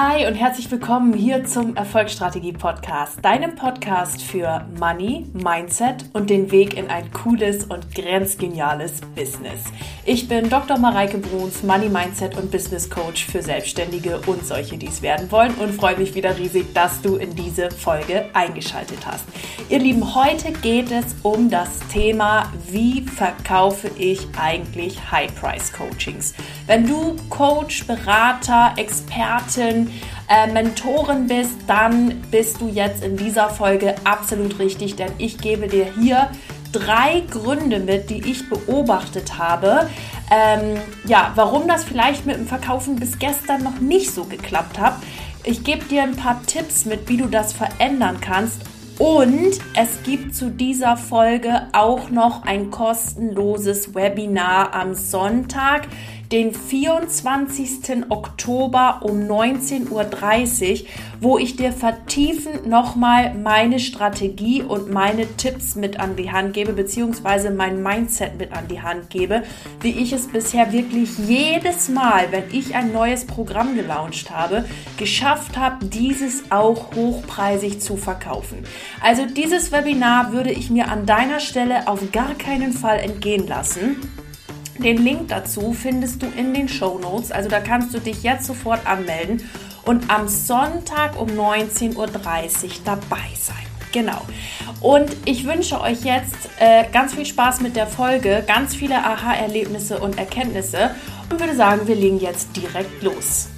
Hi und herzlich willkommen hier zum Erfolgsstrategie Podcast, deinem Podcast für Money, Mindset und den Weg in ein cooles und grenzgeniales Business. Ich bin Dr. Mareike Bruns, Money Mindset und Business Coach für Selbstständige und solche, die es werden wollen und freue mich wieder riesig, dass du in diese Folge eingeschaltet hast. Ihr Lieben, heute geht es um das Thema, wie verkaufe ich eigentlich High Price Coachings? Wenn du Coach, Berater, Expertin äh, Mentorin bist, dann bist du jetzt in dieser Folge absolut richtig, denn ich gebe dir hier drei Gründe mit, die ich beobachtet habe, ähm, ja, warum das vielleicht mit dem Verkaufen bis gestern noch nicht so geklappt hat. Ich gebe dir ein paar Tipps mit, wie du das verändern kannst. Und es gibt zu dieser Folge auch noch ein kostenloses Webinar am Sonntag den 24. Oktober um 19.30 Uhr, wo ich dir vertiefend nochmal meine Strategie und meine Tipps mit an die Hand gebe, beziehungsweise mein Mindset mit an die Hand gebe, wie ich es bisher wirklich jedes Mal, wenn ich ein neues Programm gelauncht habe, geschafft habe, dieses auch hochpreisig zu verkaufen. Also dieses Webinar würde ich mir an deiner Stelle auf gar keinen Fall entgehen lassen. Den Link dazu findest du in den Show Notes. Also da kannst du dich jetzt sofort anmelden und am Sonntag um 19.30 Uhr dabei sein. Genau. Und ich wünsche euch jetzt äh, ganz viel Spaß mit der Folge, ganz viele Aha-Erlebnisse und Erkenntnisse und würde sagen, wir legen jetzt direkt los.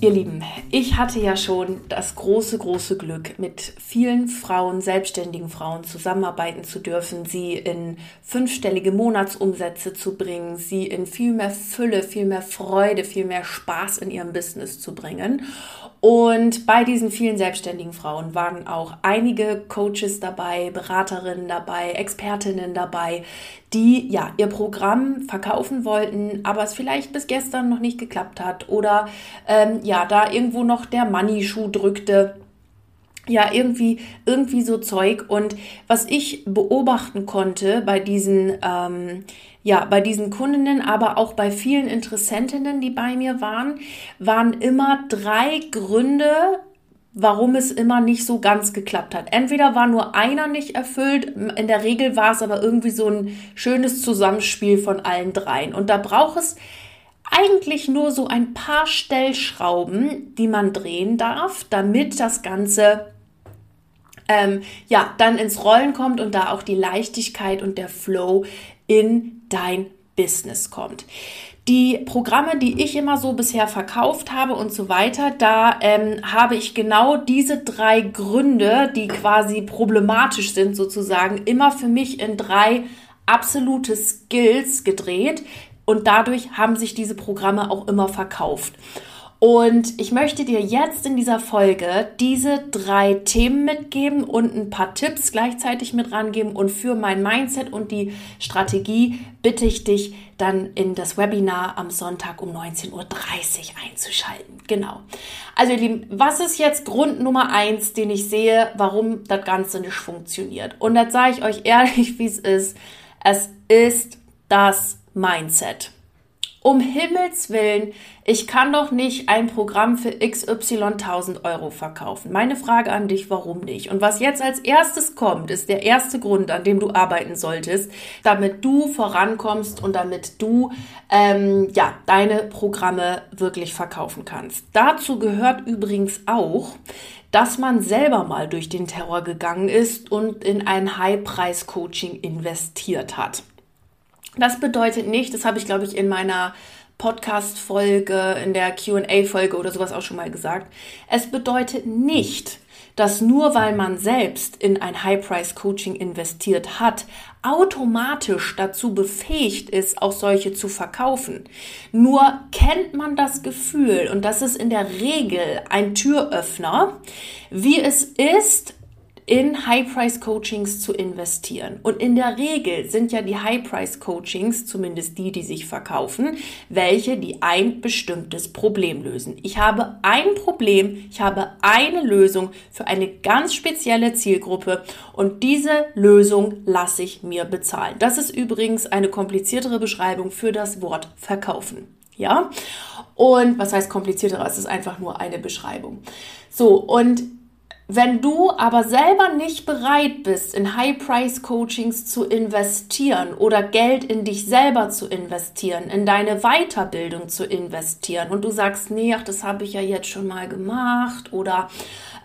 Ihr Lieben, ich hatte ja schon das große, große Glück, mit vielen Frauen, selbstständigen Frauen zusammenarbeiten zu dürfen, sie in fünfstellige Monatsumsätze zu bringen, sie in viel mehr Fülle, viel mehr Freude, viel mehr Spaß in ihrem Business zu bringen. Und bei diesen vielen selbstständigen Frauen waren auch einige Coaches dabei, Beraterinnen dabei, Expertinnen dabei, die ja ihr Programm verkaufen wollten, aber es vielleicht bis gestern noch nicht geklappt hat oder ähm, ja da irgendwo noch der Money-Schuh drückte ja, irgendwie, irgendwie so Zeug. Und was ich beobachten konnte bei diesen, ähm, ja, bei diesen Kundinnen, aber auch bei vielen Interessentinnen, die bei mir waren, waren immer drei Gründe, warum es immer nicht so ganz geklappt hat. Entweder war nur einer nicht erfüllt, in der Regel war es aber irgendwie so ein schönes Zusammenspiel von allen dreien. Und da braucht es eigentlich nur so ein paar Stellschrauben, die man drehen darf, damit das Ganze ähm, ja, dann ins Rollen kommt und da auch die Leichtigkeit und der Flow in dein Business kommt. Die Programme, die ich immer so bisher verkauft habe und so weiter, da ähm, habe ich genau diese drei Gründe, die quasi problematisch sind sozusagen, immer für mich in drei absolute Skills gedreht und dadurch haben sich diese Programme auch immer verkauft. Und ich möchte dir jetzt in dieser Folge diese drei Themen mitgeben und ein paar Tipps gleichzeitig mit rangeben. Und für mein Mindset und die Strategie bitte ich dich dann in das Webinar am Sonntag um 19.30 Uhr einzuschalten. Genau. Also ihr Lieben, was ist jetzt Grund Nummer eins, den ich sehe, warum das Ganze nicht funktioniert? Und das sage ich euch ehrlich, wie es ist. Es ist das Mindset. Um Himmels Willen, ich kann doch nicht ein Programm für XY 1000 Euro verkaufen. Meine Frage an dich, warum nicht? Und was jetzt als erstes kommt, ist der erste Grund, an dem du arbeiten solltest, damit du vorankommst und damit du ähm, ja deine Programme wirklich verkaufen kannst. Dazu gehört übrigens auch, dass man selber mal durch den Terror gegangen ist und in ein High-Preis-Coaching investiert hat. Das bedeutet nicht, das habe ich, glaube ich, in meiner Podcast-Folge, in der QA-Folge oder sowas auch schon mal gesagt. Es bedeutet nicht, dass nur weil man selbst in ein High-Price-Coaching investiert hat, automatisch dazu befähigt ist, auch solche zu verkaufen. Nur kennt man das Gefühl, und das ist in der Regel ein Türöffner, wie es ist, in High-Price-Coachings zu investieren. Und in der Regel sind ja die High-Price-Coachings, zumindest die, die sich verkaufen, welche, die ein bestimmtes Problem lösen. Ich habe ein Problem, ich habe eine Lösung für eine ganz spezielle Zielgruppe und diese Lösung lasse ich mir bezahlen. Das ist übrigens eine kompliziertere Beschreibung für das Wort verkaufen. Ja? Und was heißt komplizierter? Es ist einfach nur eine Beschreibung. So, und wenn du aber selber nicht bereit bist, in High-Price-Coachings zu investieren oder Geld in dich selber zu investieren, in deine Weiterbildung zu investieren und du sagst, nee, ach, das habe ich ja jetzt schon mal gemacht oder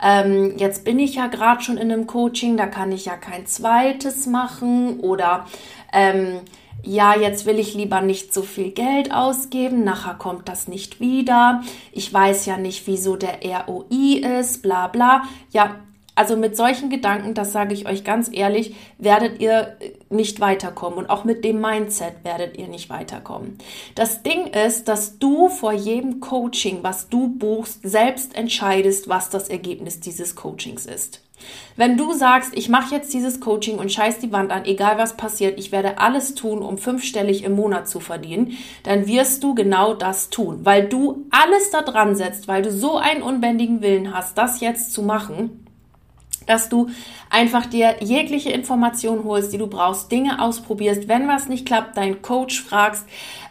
ähm, jetzt bin ich ja gerade schon in einem Coaching, da kann ich ja kein zweites machen oder ähm, ja, jetzt will ich lieber nicht so viel Geld ausgeben, nachher kommt das nicht wieder. Ich weiß ja nicht, wieso der ROI ist, bla bla. Ja, also mit solchen Gedanken, das sage ich euch ganz ehrlich, werdet ihr nicht weiterkommen und auch mit dem Mindset werdet ihr nicht weiterkommen. Das Ding ist, dass du vor jedem Coaching, was du buchst, selbst entscheidest, was das Ergebnis dieses Coachings ist. Wenn du sagst, ich mache jetzt dieses Coaching und scheiß die Wand an, egal was passiert, ich werde alles tun, um fünfstellig im Monat zu verdienen, dann wirst du genau das tun, weil du alles da dran setzt, weil du so einen unbändigen Willen hast, das jetzt zu machen dass du einfach dir jegliche Information holst, die du brauchst, Dinge ausprobierst, wenn was nicht klappt, deinen Coach fragst,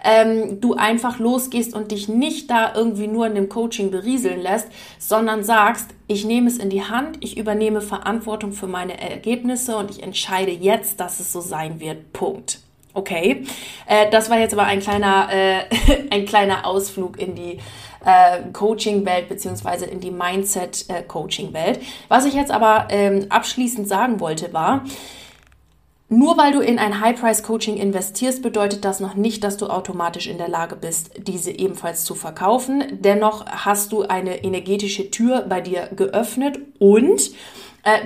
ähm, du einfach losgehst und dich nicht da irgendwie nur in dem Coaching berieseln lässt, sondern sagst, ich nehme es in die Hand, ich übernehme Verantwortung für meine Ergebnisse und ich entscheide jetzt, dass es so sein wird. Punkt. Okay, äh, das war jetzt aber ein kleiner, äh, ein kleiner Ausflug in die äh, Coaching-Welt beziehungsweise in die Mindset-Coaching-Welt. Was ich jetzt aber ähm, abschließend sagen wollte war, nur weil du in ein High-Price-Coaching investierst, bedeutet das noch nicht, dass du automatisch in der Lage bist, diese ebenfalls zu verkaufen. Dennoch hast du eine energetische Tür bei dir geöffnet und äh,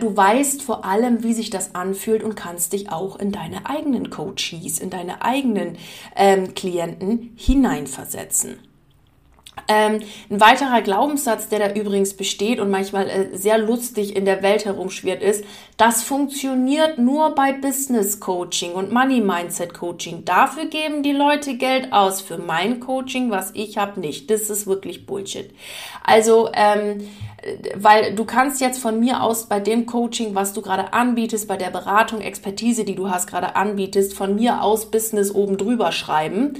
du weißt vor allem, wie sich das anfühlt und kannst dich auch in deine eigenen Coaches, in deine eigenen ähm, Klienten hineinversetzen. Ähm, ein weiterer Glaubenssatz, der da übrigens besteht und manchmal äh, sehr lustig in der Welt herumschwirrt, ist, das funktioniert nur bei Business Coaching und Money Mindset Coaching. Dafür geben die Leute Geld aus. Für mein Coaching, was ich habe, nicht. Das ist wirklich Bullshit. Also, ähm, weil du kannst jetzt von mir aus bei dem Coaching, was du gerade anbietest, bei der Beratung, Expertise, die du hast gerade anbietest, von mir aus Business oben drüber schreiben.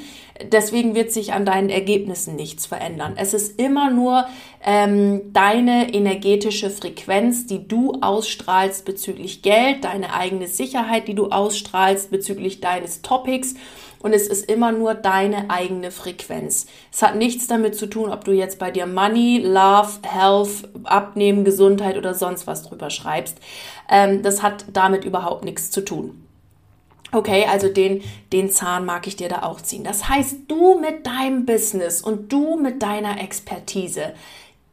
Deswegen wird sich an deinen Ergebnissen nichts verändern. Es ist immer nur ähm, deine energetische Frequenz, die du ausstrahlst bezüglich Geld, deine eigene Sicherheit, die du ausstrahlst bezüglich deines Topics und es ist immer nur deine eigene Frequenz. Es hat nichts damit zu tun, ob du jetzt bei dir Money, Love, Health, Abnehmen, Gesundheit oder sonst was drüber schreibst. Ähm, das hat damit überhaupt nichts zu tun. Okay, also den, den Zahn mag ich dir da auch ziehen. Das heißt, du mit deinem Business und du mit deiner Expertise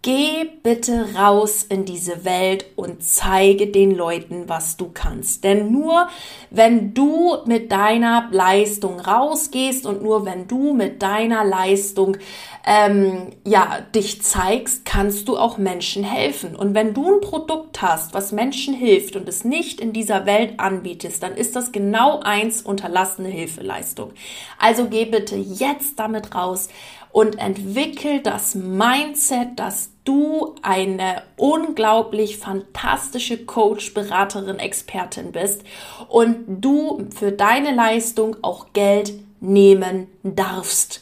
Geh bitte raus in diese Welt und zeige den Leuten, was du kannst. Denn nur wenn du mit deiner Leistung rausgehst und nur wenn du mit deiner Leistung ähm, ja dich zeigst, kannst du auch Menschen helfen. Und wenn du ein Produkt hast, was Menschen hilft und es nicht in dieser Welt anbietest, dann ist das genau eins unterlassene Hilfeleistung. Also geh bitte jetzt damit raus und entwickel das Mindset, dass du eine unglaublich fantastische Coach, Beraterin, Expertin bist und du für deine Leistung auch Geld nehmen darfst.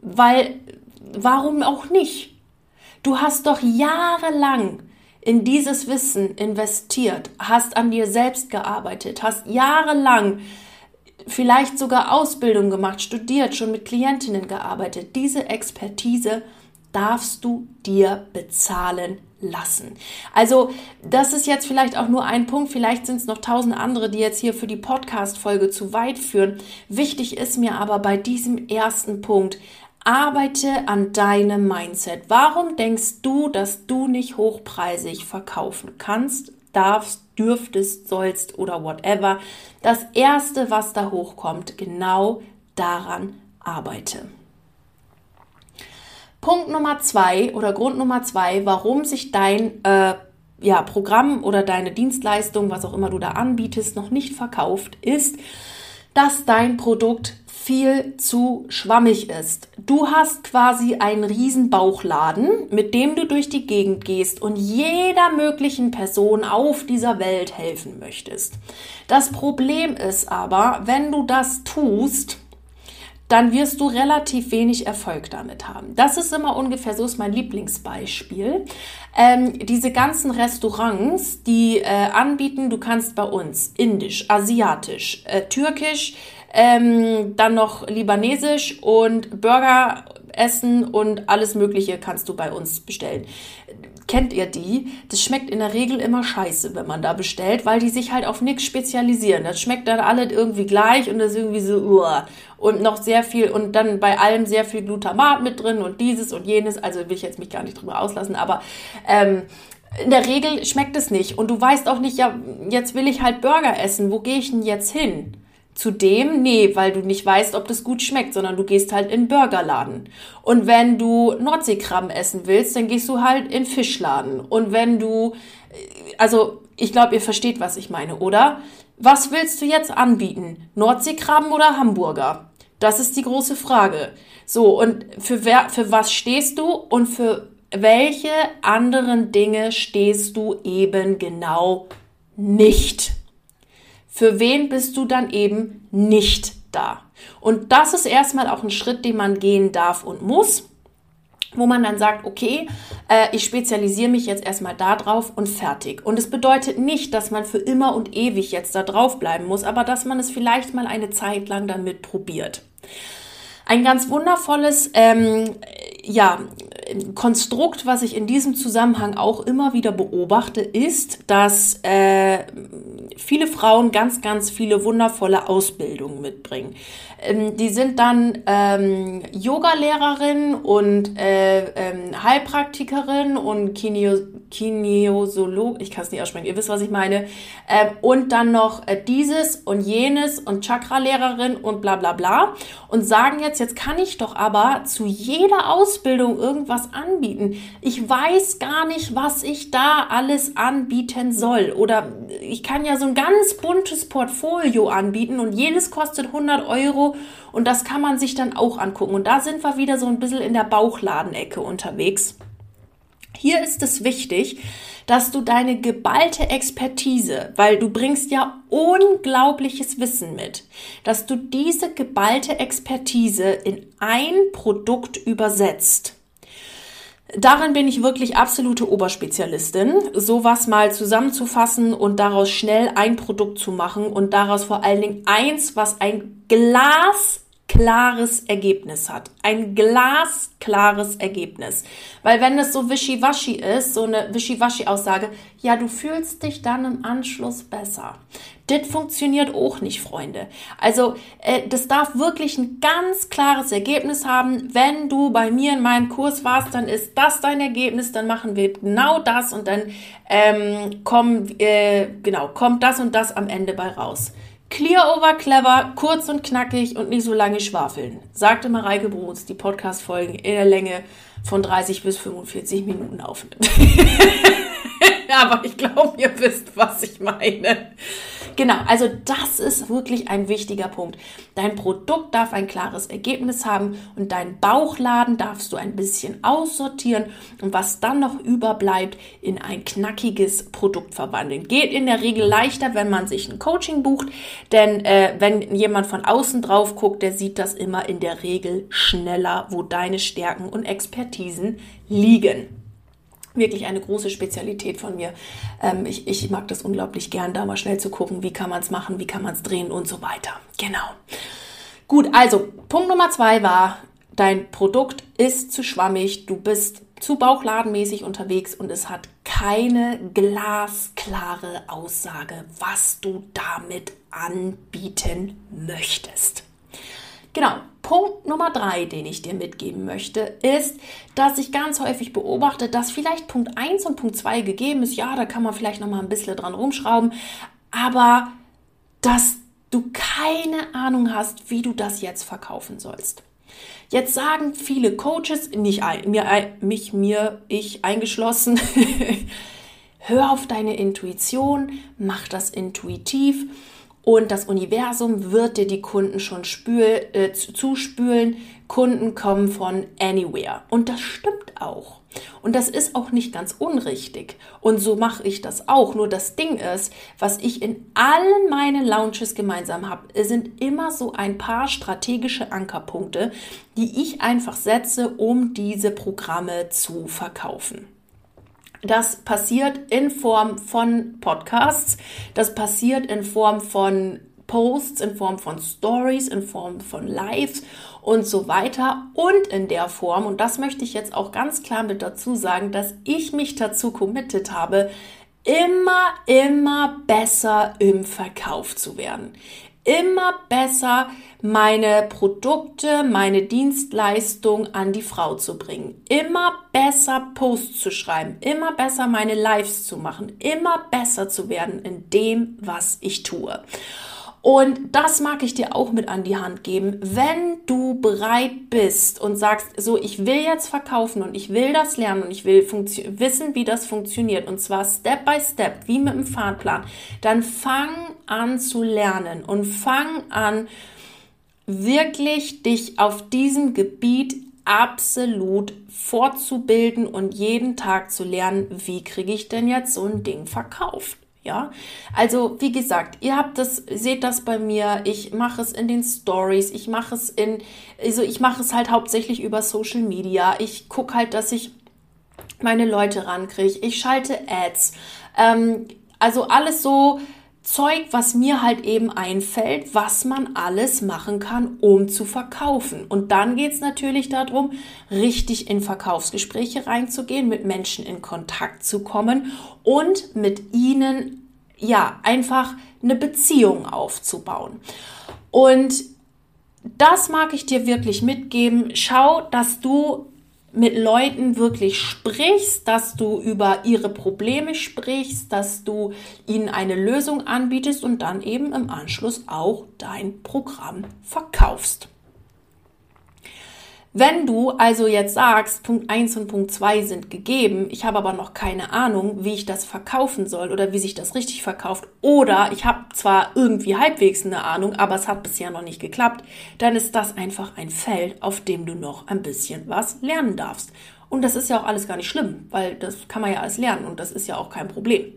Weil, warum auch nicht? Du hast doch jahrelang in dieses Wissen investiert, hast an dir selbst gearbeitet, hast jahrelang vielleicht sogar Ausbildung gemacht, studiert, schon mit Klientinnen gearbeitet. Diese Expertise darfst du dir bezahlen lassen. Also, das ist jetzt vielleicht auch nur ein Punkt, vielleicht sind es noch tausend andere, die jetzt hier für die Podcast-Folge zu weit führen. Wichtig ist mir aber bei diesem ersten Punkt, arbeite an deinem Mindset. Warum denkst du, dass du nicht hochpreisig verkaufen kannst, darfst, dürftest, sollst oder whatever? Das erste, was da hochkommt, genau daran arbeite. Punkt Nummer zwei oder Grund Nummer zwei, warum sich dein äh, ja, Programm oder deine Dienstleistung, was auch immer du da anbietest, noch nicht verkauft, ist, dass dein Produkt viel zu schwammig ist. Du hast quasi einen riesen Bauchladen, mit dem du durch die Gegend gehst und jeder möglichen Person auf dieser Welt helfen möchtest. Das Problem ist aber, wenn du das tust, dann wirst du relativ wenig Erfolg damit haben. Das ist immer ungefähr, so ist mein Lieblingsbeispiel. Ähm, diese ganzen Restaurants, die äh, anbieten, du kannst bei uns indisch, asiatisch, äh, türkisch, ähm, dann noch libanesisch und Burger essen und alles Mögliche kannst du bei uns bestellen kennt ihr die? Das schmeckt in der Regel immer scheiße, wenn man da bestellt, weil die sich halt auf nichts spezialisieren. Das schmeckt dann alle irgendwie gleich und das ist irgendwie so, uah. und noch sehr viel und dann bei allem sehr viel Glutamat mit drin und dieses und jenes. Also will ich jetzt mich gar nicht drüber auslassen, aber ähm, in der Regel schmeckt es nicht. Und du weißt auch nicht, ja, jetzt will ich halt Burger essen. Wo gehe ich denn jetzt hin? Zudem, nee, weil du nicht weißt, ob das gut schmeckt, sondern du gehst halt in Burgerladen. Und wenn du Nordseekrabben essen willst, dann gehst du halt in Fischladen. Und wenn du, äh, also ich glaube, ihr versteht, was ich meine, oder? Was willst du jetzt anbieten? Nordseekrabben oder Hamburger? Das ist die große Frage. So, und für, wer, für was stehst du und für welche anderen Dinge stehst du eben genau nicht? Für wen bist du dann eben nicht da. Und das ist erstmal auch ein Schritt, den man gehen darf und muss, wo man dann sagt, okay, äh, ich spezialisiere mich jetzt erstmal da drauf und fertig. Und es bedeutet nicht, dass man für immer und ewig jetzt da drauf bleiben muss, aber dass man es vielleicht mal eine Zeit lang damit probiert. Ein ganz wundervolles ähm, ja, Konstrukt, was ich in diesem Zusammenhang auch immer wieder beobachte, ist, dass äh, viele Frauen ganz, ganz viele wundervolle Ausbildungen mitbringen. Ähm, die sind dann ähm, Yoga-Lehrerin und äh, ähm, Heilpraktikerin und Kineo Kinesiolog, ich kann es nicht aussprechen, ihr wisst, was ich meine. Äh, und dann noch äh, dieses und jenes und Chakra-Lehrerin und bla bla bla. Und sagen jetzt, jetzt kann ich doch aber zu jeder Ausbildung irgendwas anbieten. Ich weiß gar nicht, was ich da alles anbieten soll. Oder ich kann ja so ein ganz buntes Portfolio anbieten und jedes kostet 100 Euro und das kann man sich dann auch angucken. Und da sind wir wieder so ein bisschen in der Bauchladenecke unterwegs. Hier ist es wichtig, dass du deine geballte Expertise, weil du bringst ja unglaubliches Wissen mit, dass du diese geballte Expertise in ein Produkt übersetzt. Darin bin ich wirklich absolute Oberspezialistin, sowas mal zusammenzufassen und daraus schnell ein Produkt zu machen und daraus vor allen Dingen eins, was ein Glas klares Ergebnis hat. Ein glasklares Ergebnis. Weil wenn es so wischiwaschi ist, so eine wischiwaschi-Aussage, ja, du fühlst dich dann im Anschluss besser. Das funktioniert auch nicht, Freunde. Also, äh, das darf wirklich ein ganz klares Ergebnis haben. Wenn du bei mir in meinem Kurs warst, dann ist das dein Ergebnis, dann machen wir genau das und dann ähm, kommt, äh, genau, kommt das und das am Ende bei raus. Clear over clever, kurz und knackig und nicht so lange schwafeln, sagte Mareike Bruns, die Podcast-Folgen in der Länge von 30 bis 45 Minuten aufnimmt. Aber ich glaube, ihr wisst, was ich meine. Genau, also das ist wirklich ein wichtiger Punkt. Dein Produkt darf ein klares Ergebnis haben und dein Bauchladen darfst du ein bisschen aussortieren und was dann noch überbleibt, in ein knackiges Produkt verwandeln. Geht in der Regel leichter, wenn man sich ein Coaching bucht, denn äh, wenn jemand von außen drauf guckt, der sieht das immer in der Regel schneller, wo deine Stärken und Expertisen liegen wirklich eine große Spezialität von mir. Ähm, ich, ich mag das unglaublich gern, da mal schnell zu gucken, wie kann man es machen, wie kann man es drehen und so weiter. Genau. Gut, also Punkt Nummer zwei war, dein Produkt ist zu schwammig, du bist zu bauchladenmäßig unterwegs und es hat keine glasklare Aussage, was du damit anbieten möchtest. Genau. Punkt Nummer drei, den ich dir mitgeben möchte, ist, dass ich ganz häufig beobachte, dass vielleicht Punkt eins und Punkt zwei gegeben ist. Ja, da kann man vielleicht noch mal ein bisschen dran rumschrauben, aber dass du keine Ahnung hast, wie du das jetzt verkaufen sollst. Jetzt sagen viele Coaches, nicht mir, mich, mir, ich eingeschlossen, hör auf deine Intuition, mach das intuitiv und das Universum wird dir die Kunden schon spül, äh, zuspülen. Kunden kommen von anywhere. Und das stimmt auch. Und das ist auch nicht ganz unrichtig. Und so mache ich das auch. Nur das Ding ist, was ich in allen meinen Launches gemeinsam habe, sind immer so ein paar strategische Ankerpunkte, die ich einfach setze, um diese Programme zu verkaufen. Das passiert in Form von Podcasts, das passiert in Form von Posts, in Form von Stories, in Form von Lives und so weiter. Und in der Form, und das möchte ich jetzt auch ganz klar mit dazu sagen, dass ich mich dazu committed habe, immer, immer besser im Verkauf zu werden. Immer besser meine Produkte, meine Dienstleistung an die Frau zu bringen. Immer besser Posts zu schreiben. Immer besser meine Lives zu machen. Immer besser zu werden in dem, was ich tue. Und das mag ich dir auch mit an die Hand geben. Wenn du bereit bist und sagst, so, ich will jetzt verkaufen und ich will das lernen und ich will wissen, wie das funktioniert und zwar Step by Step, wie mit einem Fahrplan, dann fang an zu lernen und fang an, wirklich dich auf diesem Gebiet absolut fortzubilden und jeden Tag zu lernen, wie kriege ich denn jetzt so ein Ding verkauft. Ja, also wie gesagt, ihr habt das, seht das bei mir. Ich mache es in den Stories. Ich mache es in, also ich mache es halt hauptsächlich über Social Media. Ich gucke halt, dass ich meine Leute rankriege. Ich schalte Ads. Ähm, also alles so Zeug, was mir halt eben einfällt, was man alles machen kann, um zu verkaufen. Und dann geht es natürlich darum, richtig in Verkaufsgespräche reinzugehen, mit Menschen in Kontakt zu kommen und mit ihnen ja einfach eine Beziehung aufzubauen. Und das mag ich dir wirklich mitgeben. Schau, dass du mit Leuten wirklich sprichst, dass du über ihre Probleme sprichst, dass du ihnen eine Lösung anbietest und dann eben im Anschluss auch dein Programm verkaufst. Wenn du also jetzt sagst, Punkt 1 und Punkt 2 sind gegeben, ich habe aber noch keine Ahnung, wie ich das verkaufen soll oder wie sich das richtig verkauft, oder ich habe zwar irgendwie halbwegs eine Ahnung, aber es hat bisher noch nicht geklappt, dann ist das einfach ein Feld, auf dem du noch ein bisschen was lernen darfst. Und das ist ja auch alles gar nicht schlimm, weil das kann man ja alles lernen und das ist ja auch kein Problem.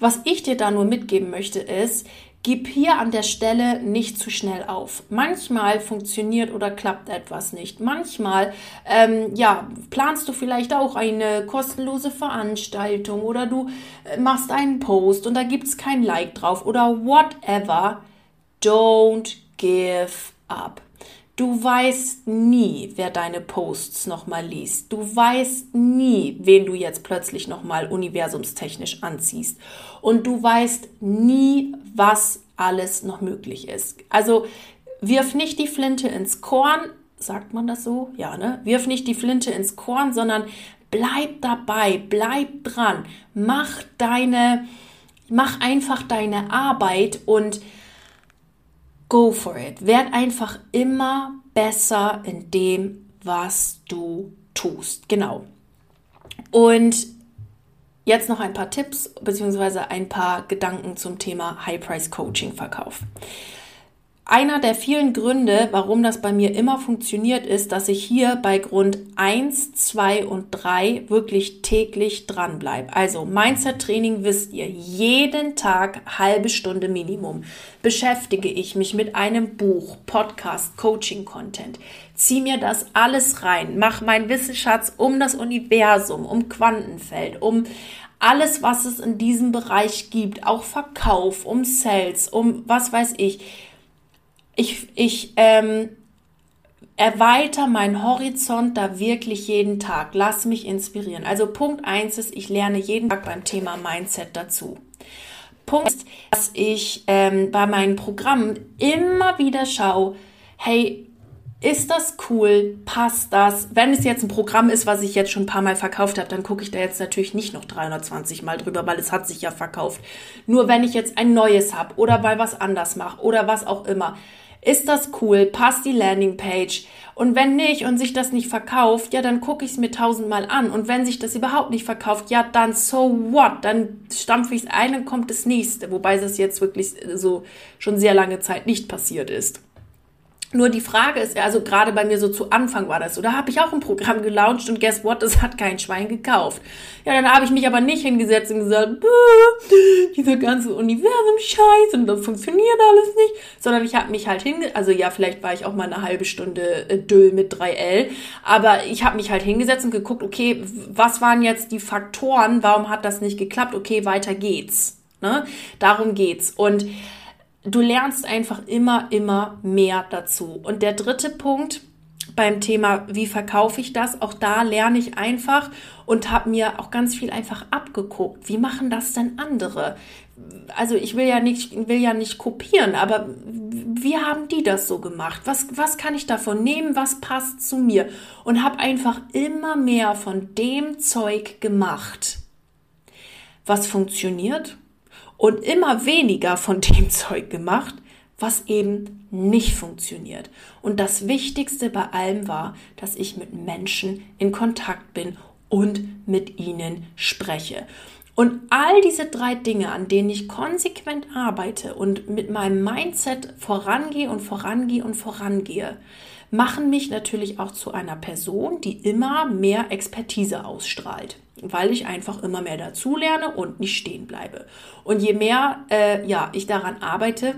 Was ich dir da nur mitgeben möchte, ist, Gib hier an der Stelle nicht zu schnell auf. Manchmal funktioniert oder klappt etwas nicht. Manchmal, ähm, ja, planst du vielleicht auch eine kostenlose Veranstaltung oder du äh, machst einen Post und da gibt es kein Like drauf oder whatever. Don't give up. Du weißt nie, wer deine Posts nochmal liest. Du weißt nie, wen du jetzt plötzlich nochmal universumstechnisch anziehst. Und du weißt nie, was alles noch möglich ist. Also wirf nicht die Flinte ins Korn, sagt man das so? Ja, ne? Wirf nicht die Flinte ins Korn, sondern bleib dabei, bleib dran, mach deine, mach einfach deine Arbeit und Go for it. Werd einfach immer besser in dem, was du tust. Genau. Und jetzt noch ein paar Tipps bzw. ein paar Gedanken zum Thema High Price Coaching Verkauf. Einer der vielen Gründe, warum das bei mir immer funktioniert, ist, dass ich hier bei Grund 1, 2 und 3 wirklich täglich dranbleibe. Also Mindset-Training wisst ihr, jeden Tag halbe Stunde Minimum beschäftige ich mich mit einem Buch, Podcast, Coaching-Content. Zieh mir das alles rein, mach meinen Wissensschatz um das Universum, um Quantenfeld, um alles, was es in diesem Bereich gibt, auch Verkauf, um Sales, um was weiß ich ich, ich ähm, erweitere meinen Horizont da wirklich jeden Tag. Lass mich inspirieren. Also Punkt eins ist, ich lerne jeden Tag beim Thema Mindset dazu. Punkt ist, dass ich ähm, bei meinen Programmen immer wieder schaue, hey, ist das cool? Passt das? Wenn es jetzt ein Programm ist, was ich jetzt schon ein paar Mal verkauft habe, dann gucke ich da jetzt natürlich nicht noch 320 Mal drüber, weil es hat sich ja verkauft. Nur wenn ich jetzt ein neues habe oder weil was anders mache oder was auch immer, ist das cool? Passt die Landingpage? Und wenn nicht und sich das nicht verkauft, ja, dann gucke ich es mir tausendmal an. Und wenn sich das überhaupt nicht verkauft, ja, dann so what? Dann stampfe ich es ein und kommt das nächste. Wobei das jetzt wirklich so schon sehr lange Zeit nicht passiert ist. Nur die Frage ist, also gerade bei mir so zu Anfang war das so, da habe ich auch ein Programm gelauncht und guess what, das hat kein Schwein gekauft. Ja, dann habe ich mich aber nicht hingesetzt und gesagt, dieser ganze Universum-Scheiß und das funktioniert alles nicht, sondern ich habe mich halt hingesetzt, also ja, vielleicht war ich auch mal eine halbe Stunde äh, Düll mit 3L, aber ich habe mich halt hingesetzt und geguckt, okay, was waren jetzt die Faktoren, warum hat das nicht geklappt, okay, weiter geht's. Ne? Darum geht's. Und du lernst einfach immer, immer mehr dazu. Und der dritte Punkt beim Thema, wie verkaufe ich das, auch da lerne ich einfach und habe mir auch ganz viel einfach abgeguckt. Wie machen das denn andere? Also ich will ja nicht, will ja nicht kopieren, aber wie haben die das so gemacht? Was, was kann ich davon nehmen? Was passt zu mir? Und habe einfach immer mehr von dem Zeug gemacht, was funktioniert und immer weniger von dem Zeug gemacht, was eben nicht funktioniert. Und das Wichtigste bei allem war, dass ich mit Menschen in Kontakt bin und mit ihnen spreche. Und all diese drei Dinge, an denen ich konsequent arbeite und mit meinem Mindset vorangehe und vorangehe und vorangehe, machen mich natürlich auch zu einer Person, die immer mehr Expertise ausstrahlt, weil ich einfach immer mehr dazulerne und nicht stehen bleibe. Und je mehr äh, ja, ich daran arbeite,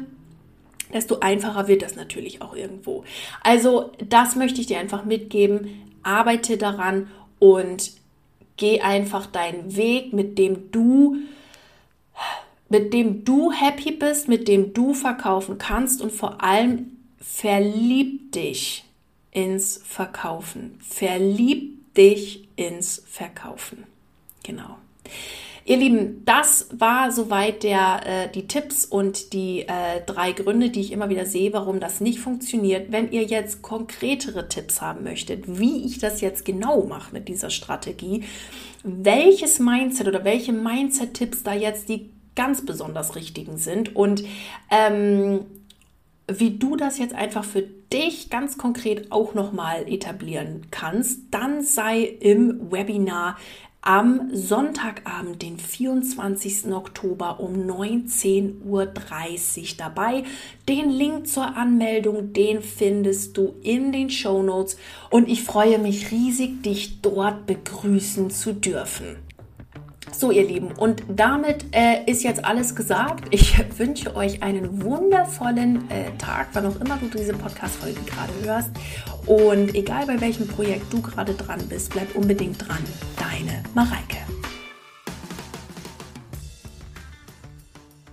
desto einfacher wird das natürlich auch irgendwo. Also das möchte ich dir einfach mitgeben. Arbeite daran und geh einfach deinen Weg, mit dem du mit dem du happy bist, mit dem du verkaufen kannst und vor allem verlieb dich ins Verkaufen. Verlieb dich ins Verkaufen. Genau. Ihr Lieben, das war soweit der, äh, die Tipps und die äh, drei Gründe, die ich immer wieder sehe, warum das nicht funktioniert. Wenn ihr jetzt konkretere Tipps haben möchtet, wie ich das jetzt genau mache mit dieser Strategie, welches Mindset oder welche Mindset-Tipps da jetzt die ganz besonders richtigen sind und ähm, wie du das jetzt einfach für dich ganz konkret auch nochmal etablieren kannst, dann sei im Webinar am Sonntagabend, den 24. Oktober um 19.30 Uhr dabei. Den Link zur Anmeldung, den findest du in den Show Notes und ich freue mich riesig, dich dort begrüßen zu dürfen. So, ihr Lieben, und damit äh, ist jetzt alles gesagt. Ich wünsche euch einen wundervollen äh, Tag, wann auch immer du diese Podcast-Folge gerade hörst. Und egal bei welchem Projekt du gerade dran bist, bleib unbedingt dran. Deine Mareike.